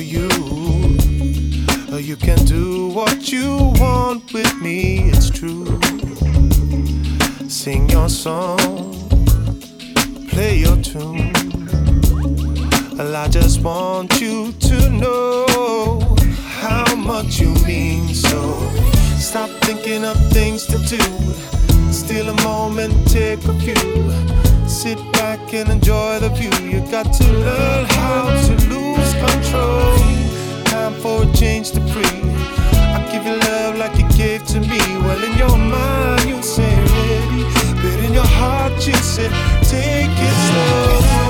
you. Uh, you can do what you want with me, it's true. Sing your song, play your tune. Well, I just want you to know how much you mean. So stop thinking of things to do. Steal a moment, take a few. Sit back and enjoy the view. You got to learn how to lose control. Time for a change to free. I give you love like you gave to me. Well, in your mind you say ready, but in your heart you said take it slow.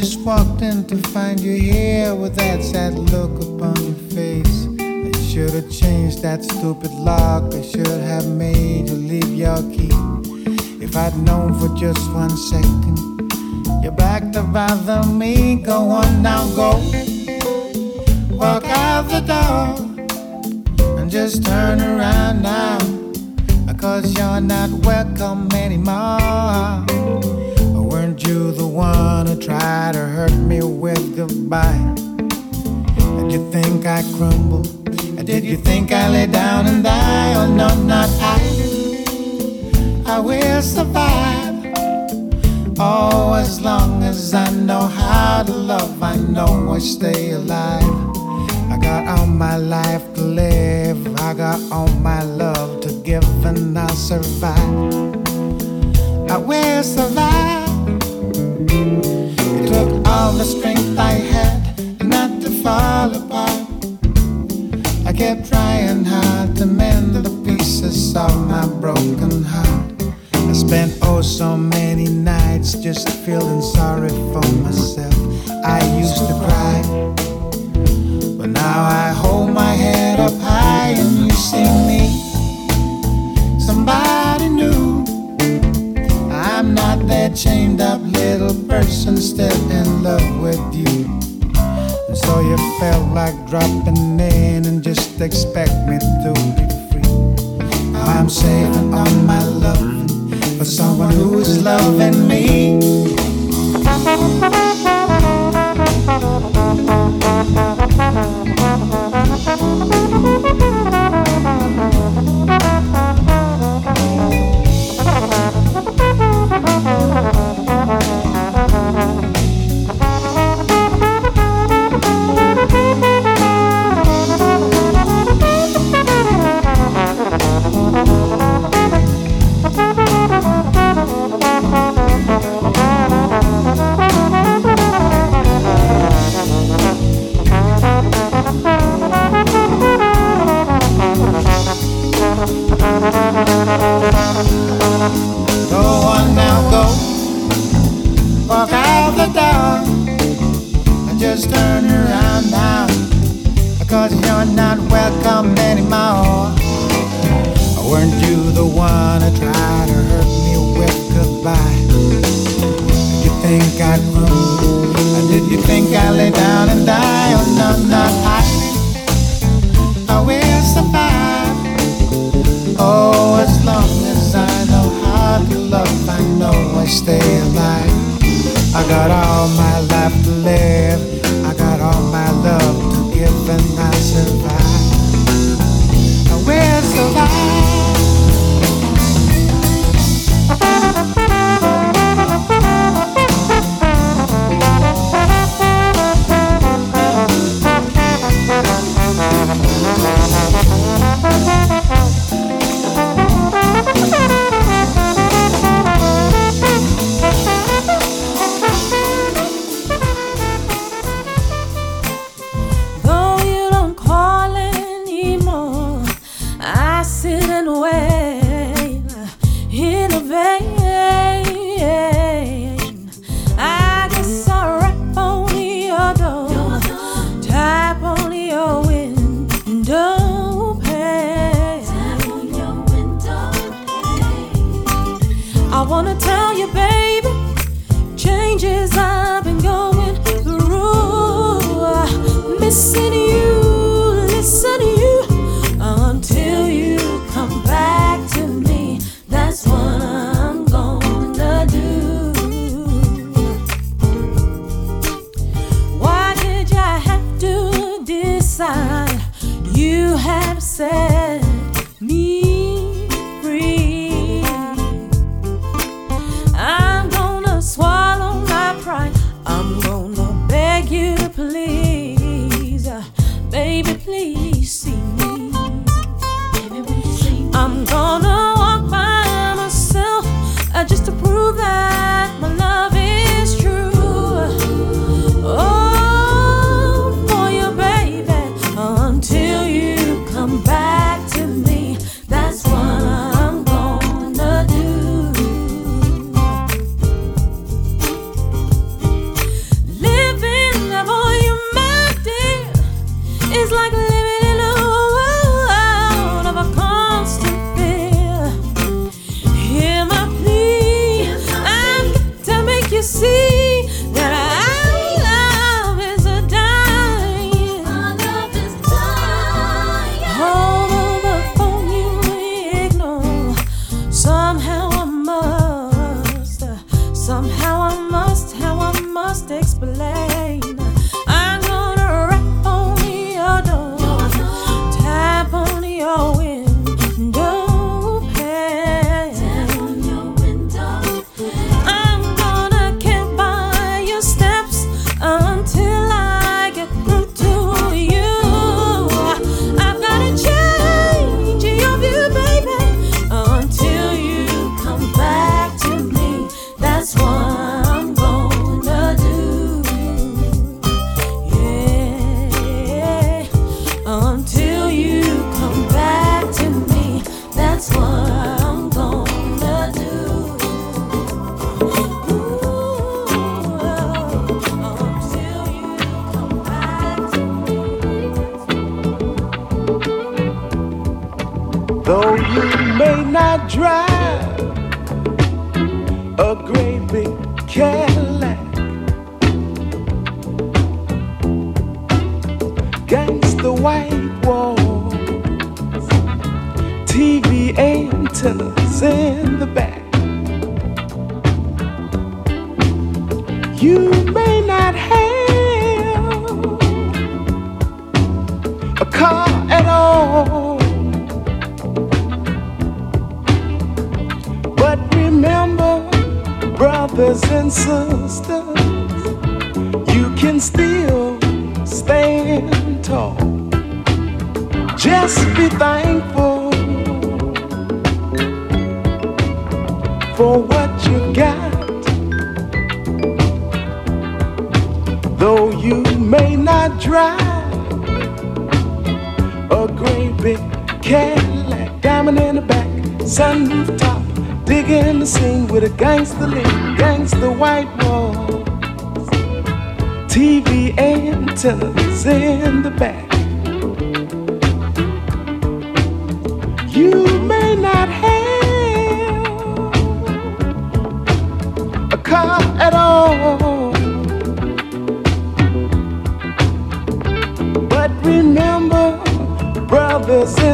Just walked in to find you here with that sad look upon your face. I should have changed that stupid lock. I should have made you leave your key. If I'd known for just one second, you're back to bother me. Go on now, go. Walk out the door and just turn around now. Cause you're not welcome anymore you the one who tried to hurt me with goodbye? Did you think I crumble? And did you think I lay down and die? Oh no, not I. I will survive. Oh, as long as I know how to love, I know I stay alive. I got all my life to live, I got all my love to give, and I'll survive. I will survive took all the strength I had not to fall apart. I kept trying hard to mend the pieces of my broken heart. I spent oh so many nights just feeling sorry for myself. I used to cry, but now I hold my head up high and you see me. That chained up little person still in love with you. And so you felt like dropping in and just expect me to be free. Now I'm saving all my love for someone who is loving me. anymore. Weren't you the one who tried to hurt me with goodbye? Did you think I'd run? Did you think I'd lay down and die? Oh, no, not I. I will survive. Oh, as long as I know how to love, I know I stay alive. I got all my life to live. I got all my love to give, and I survive survive.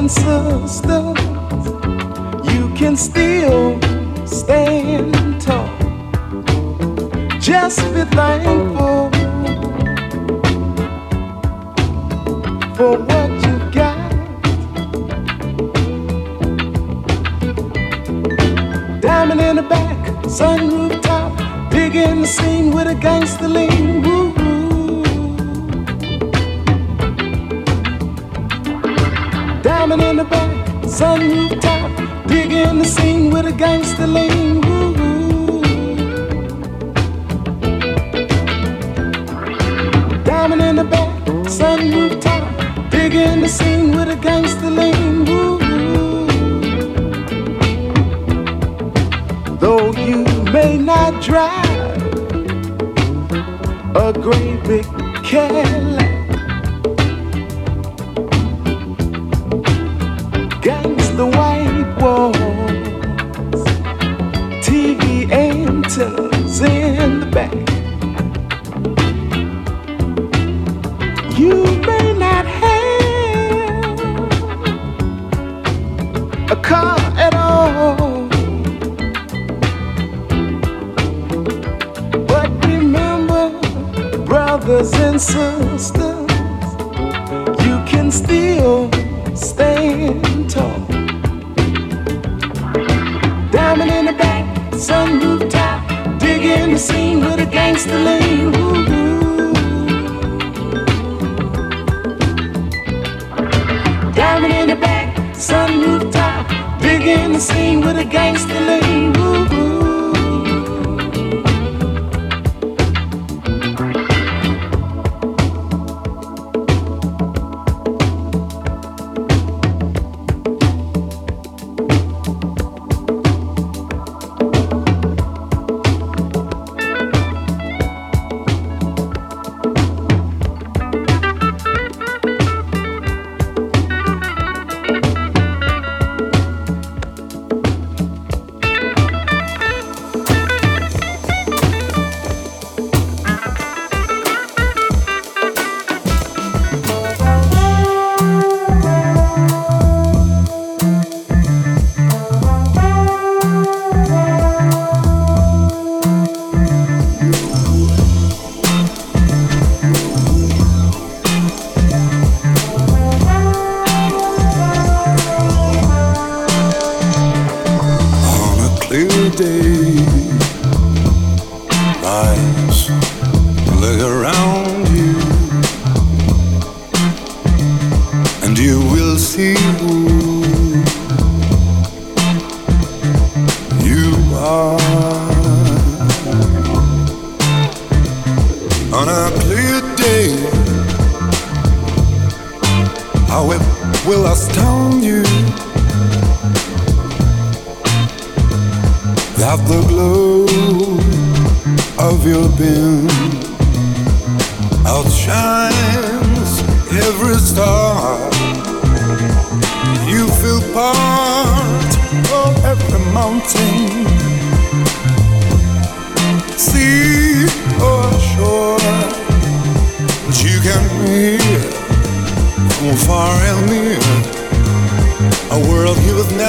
and sisters, you can still stand tall. Just be thankful for what you got. Diamond in the back, sunroof top, digging the scene with a gangster lean.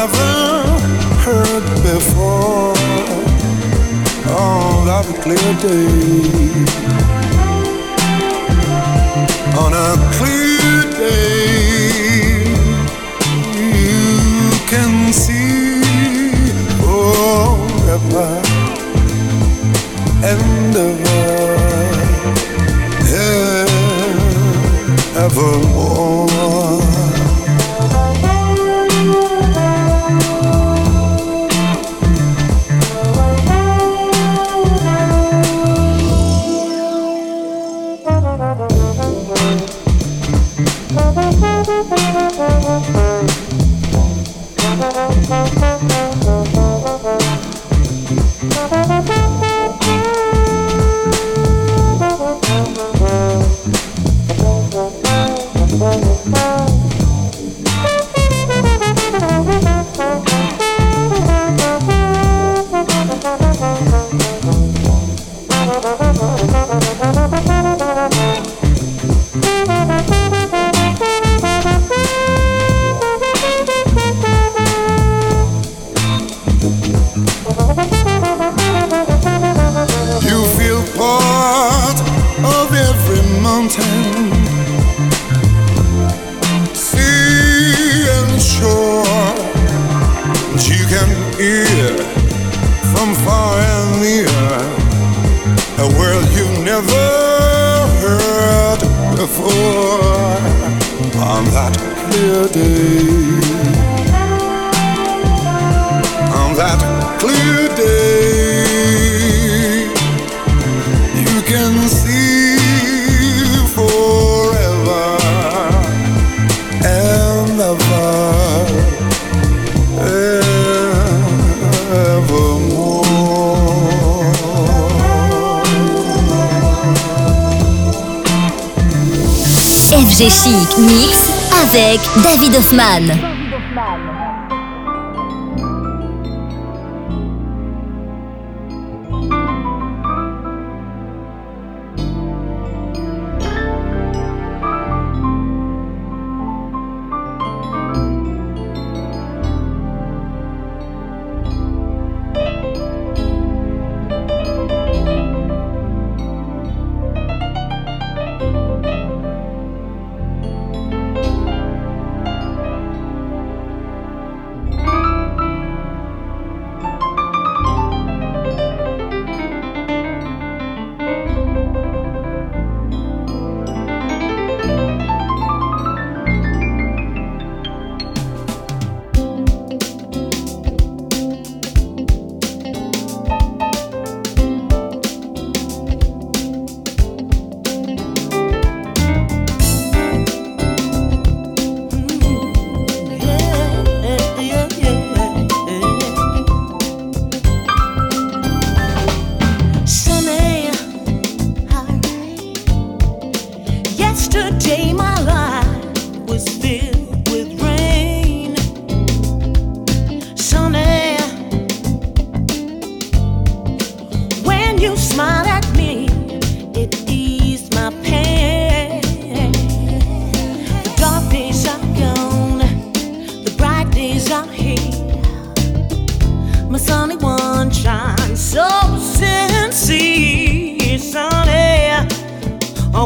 never heard before on a clear day. On a clear day, you can see forever and ever, evermore. David Hoffman.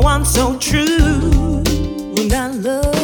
one so true, when I love.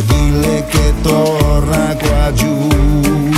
dille che torna qua giù.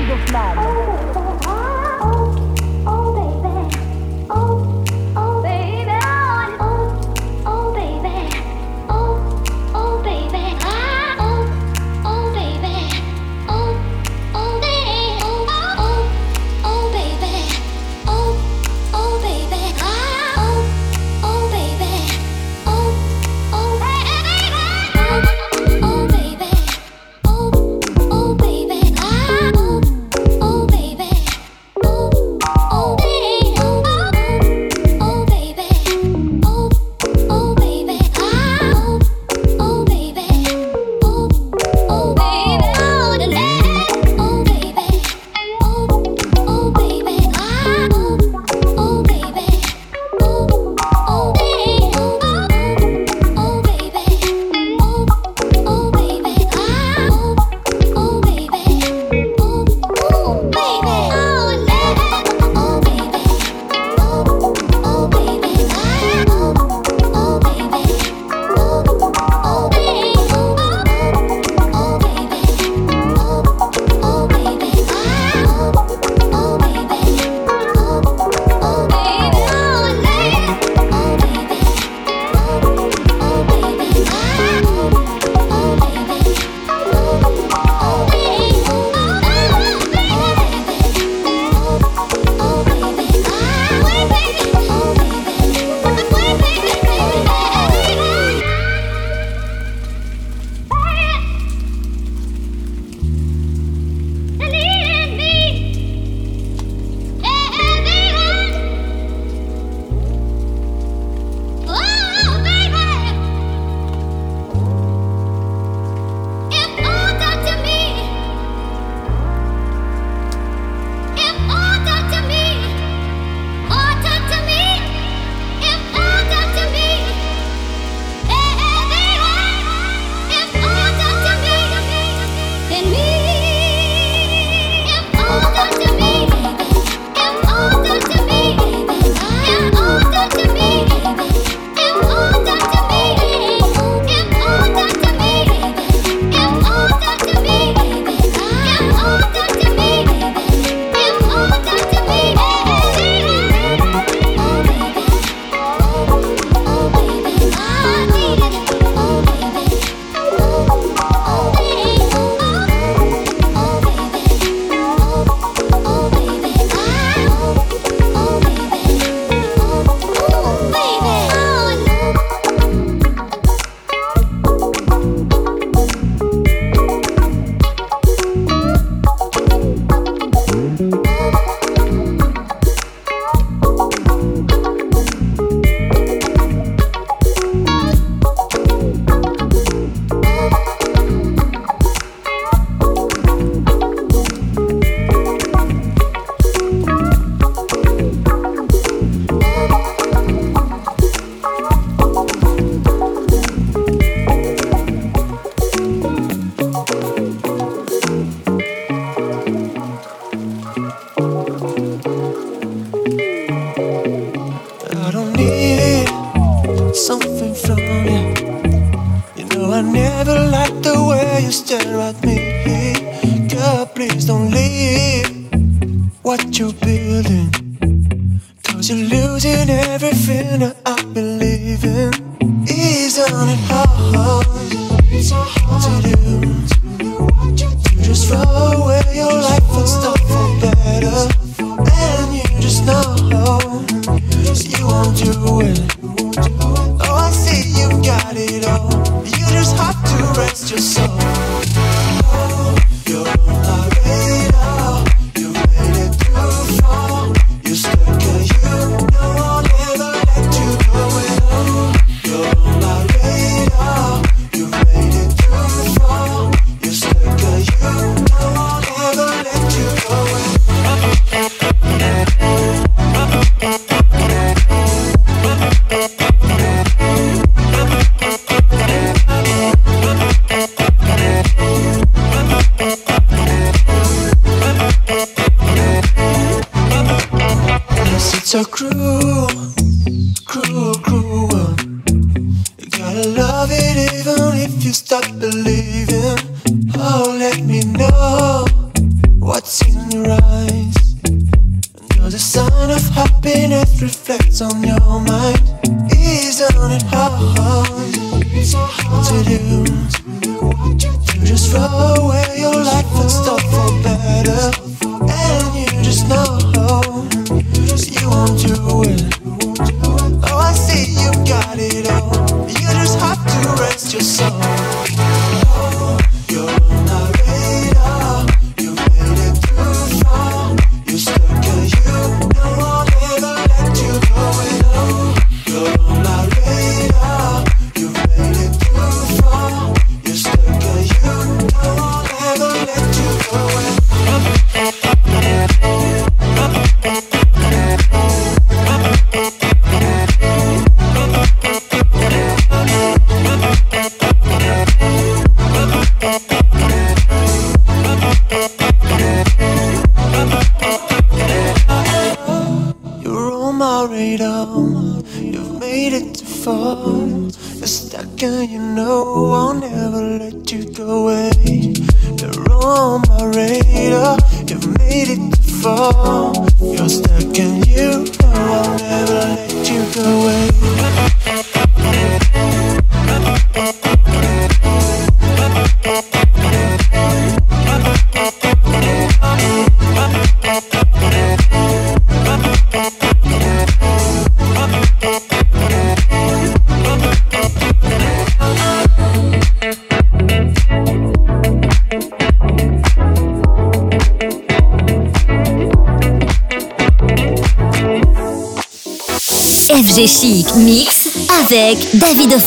Just throw away your life and stuff for better.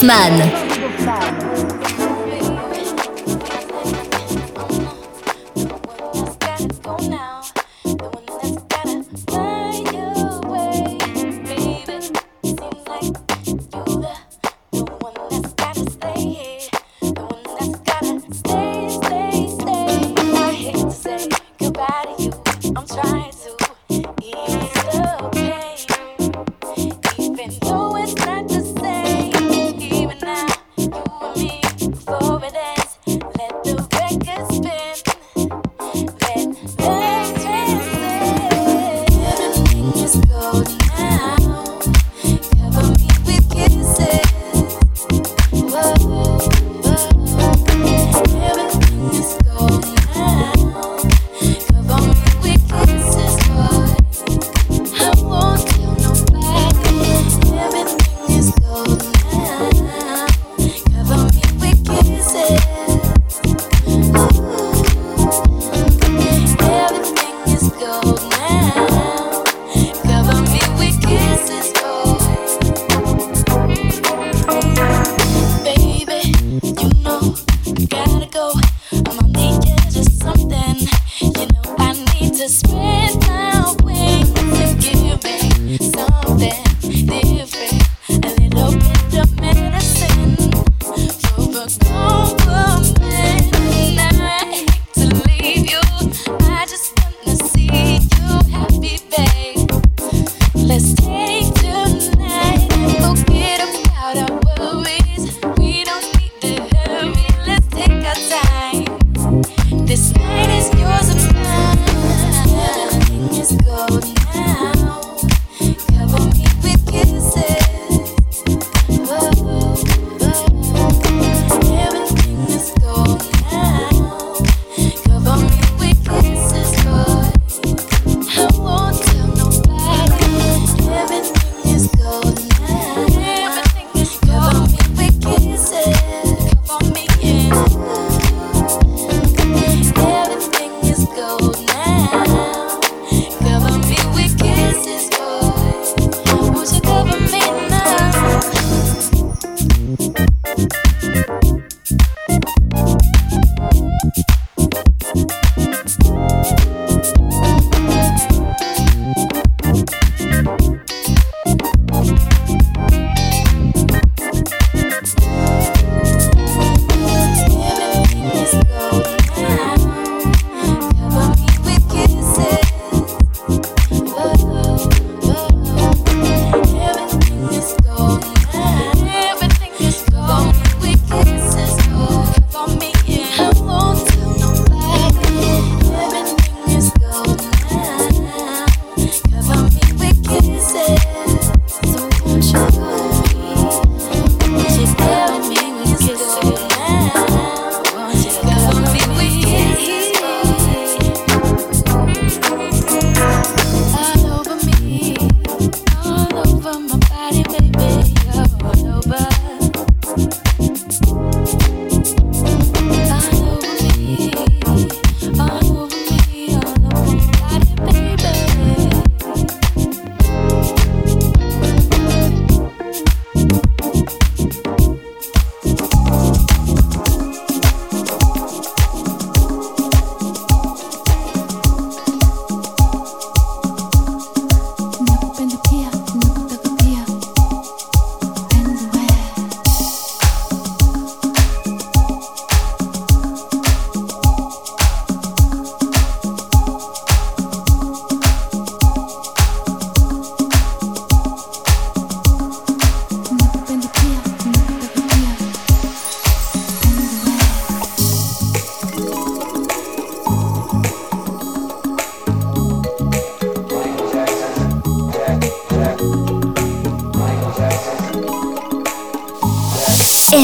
David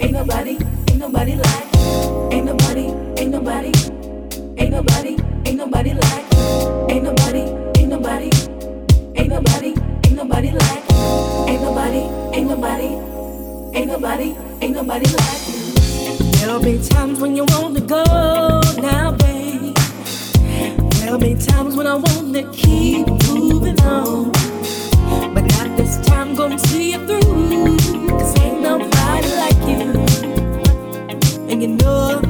ain't nobody, ain't nobody like. Ain't nobody, ain't nobody, ain't nobody, ain't nobody like. Ain't nobody, ain't nobody, ain't nobody, ain't nobody like. Ain't nobody, ain't nobody, ain't nobody, ain't nobody like you. There'll be times when you want to go now, babe. There'll be times when I want to keep moving on, but not this time. Gonna see you through nobody like you. And you know.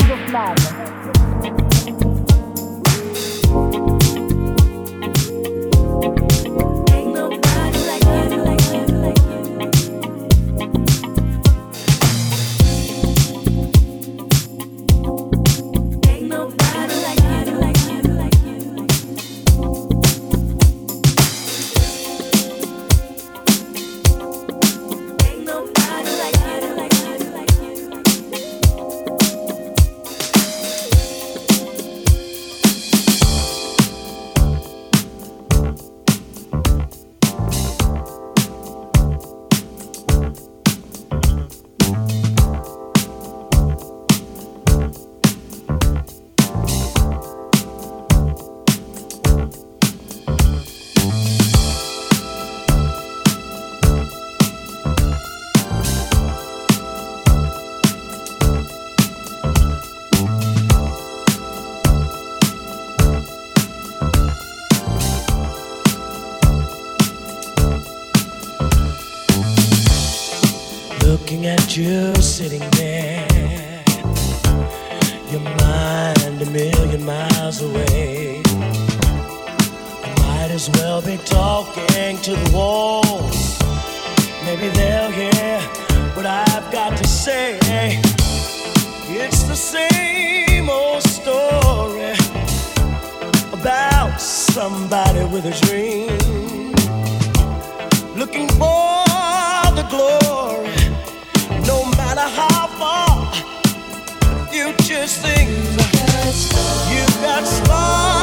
just sitting there, your mind a million miles away. I might as well be talking to the walls. Maybe they'll hear what I've got to say. It's the same old story about somebody with a dream. Just think you've got stars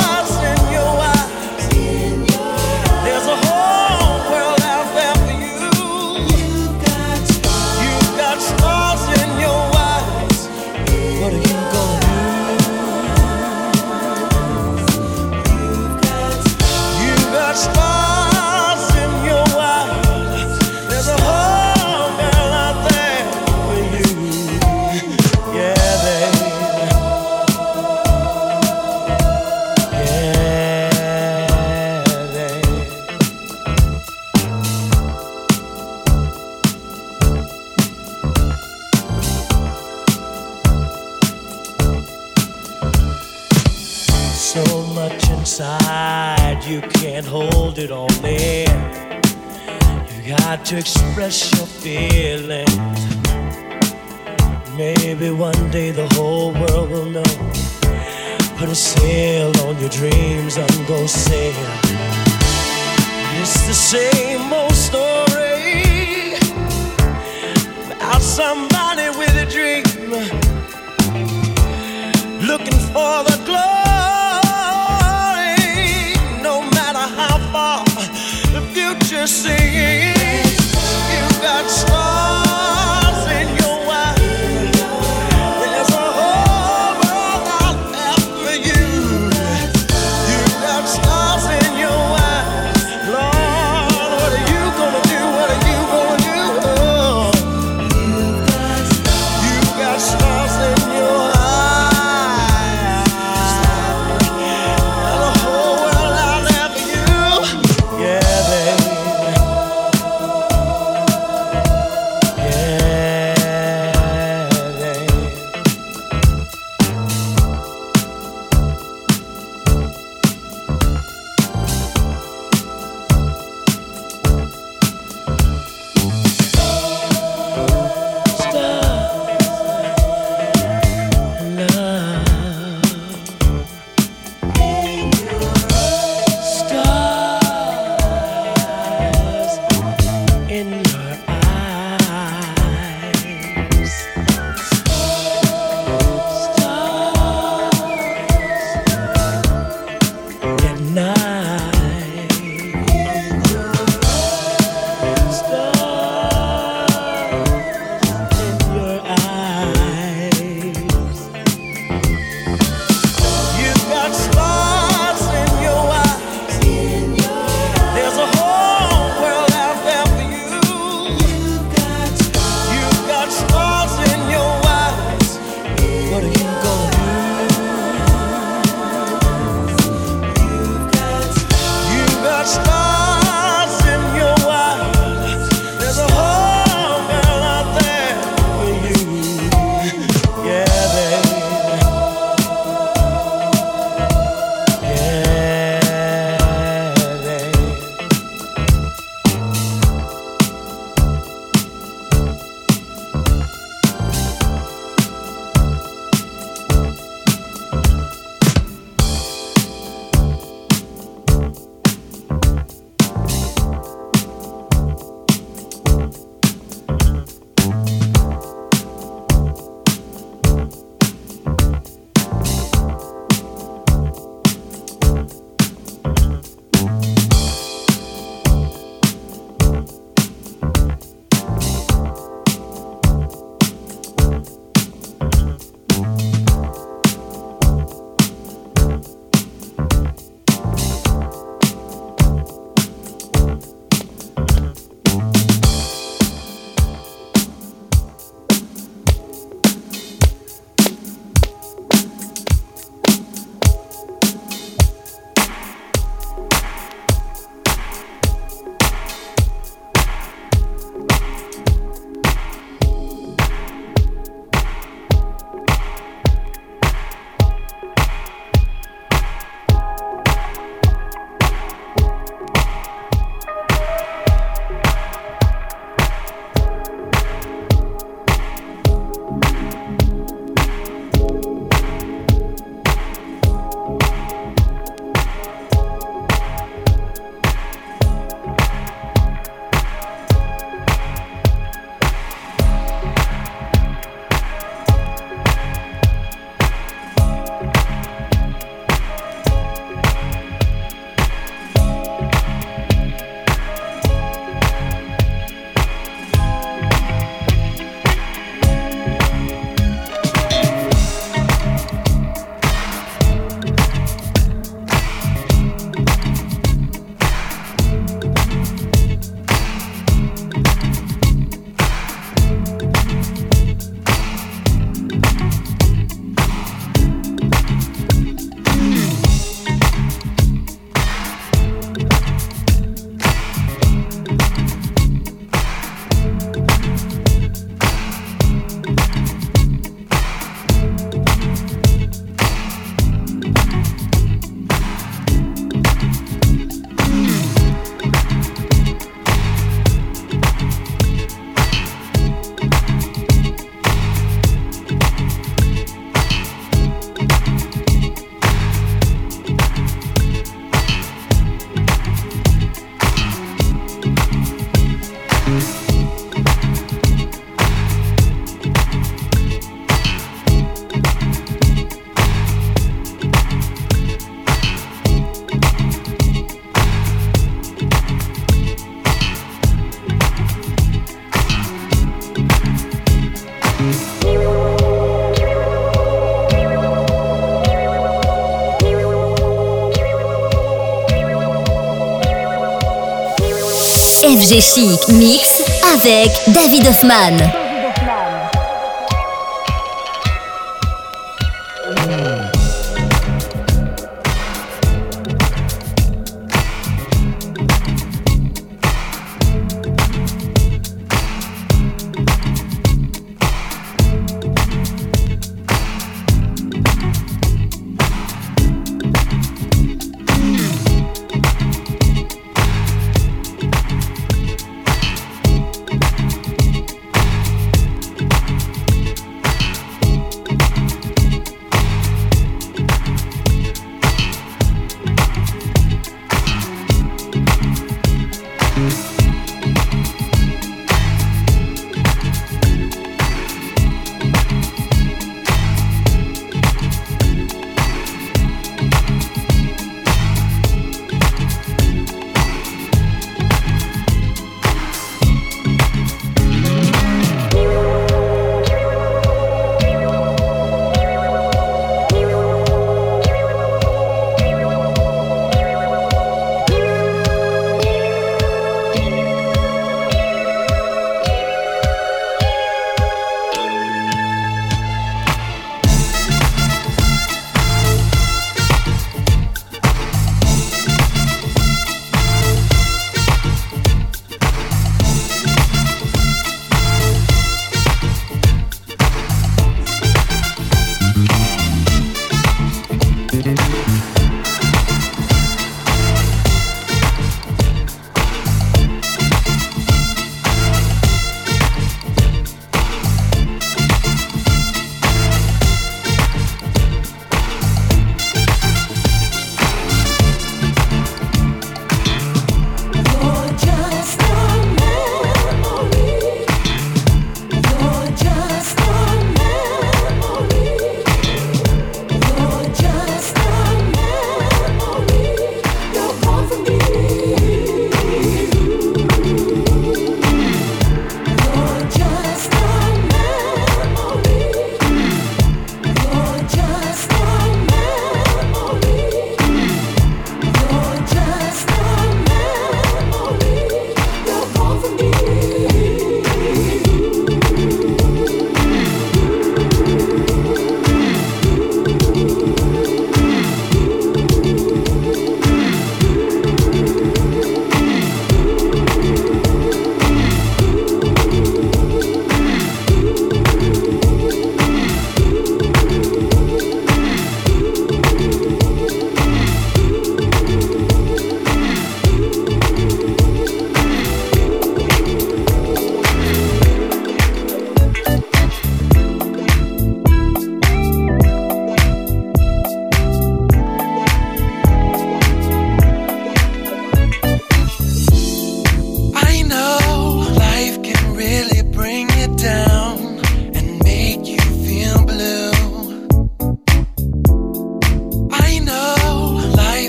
FG Chic Mix avec David Hoffman.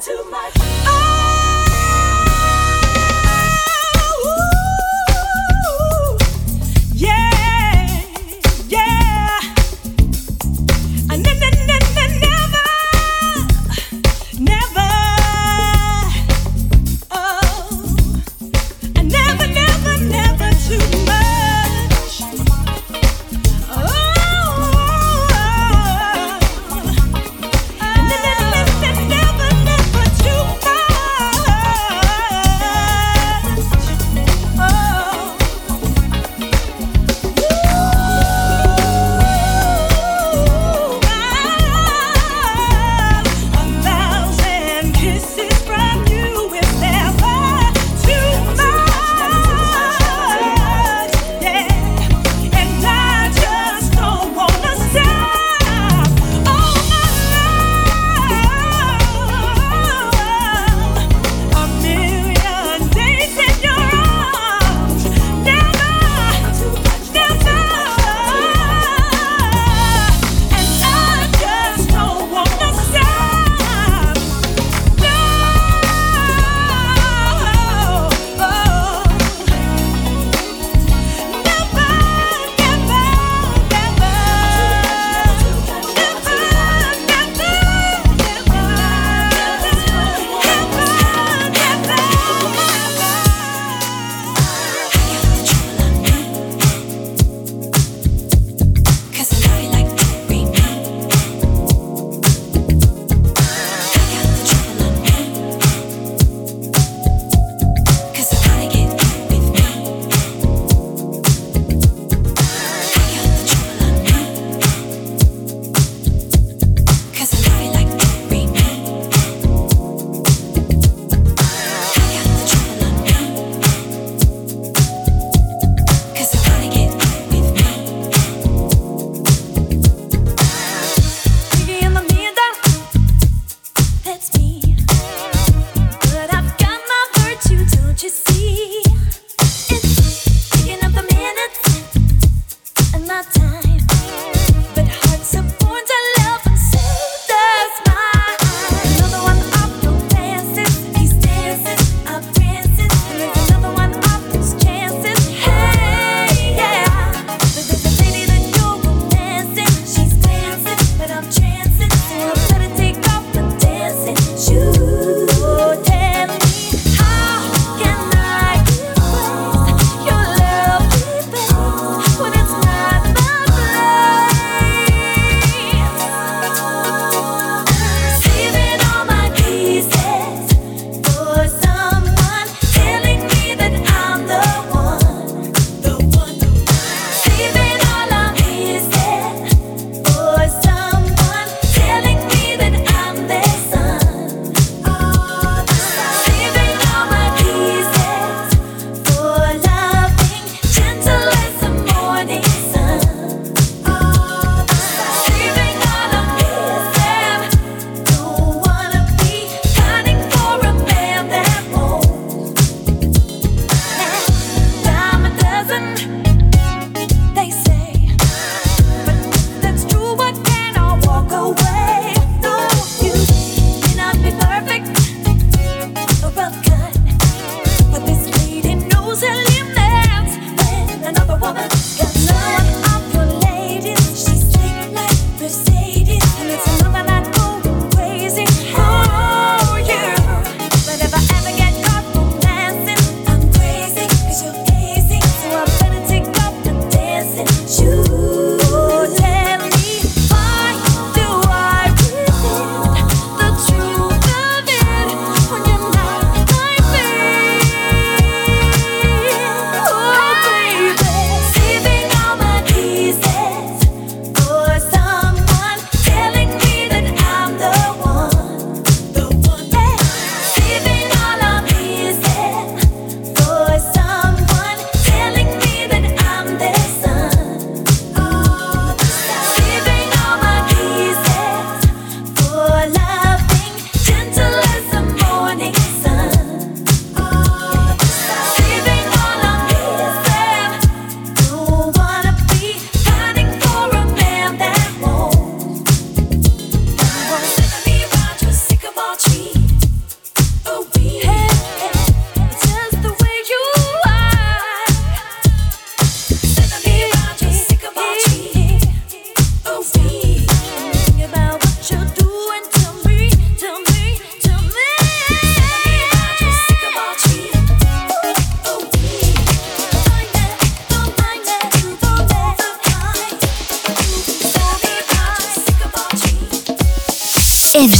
too much.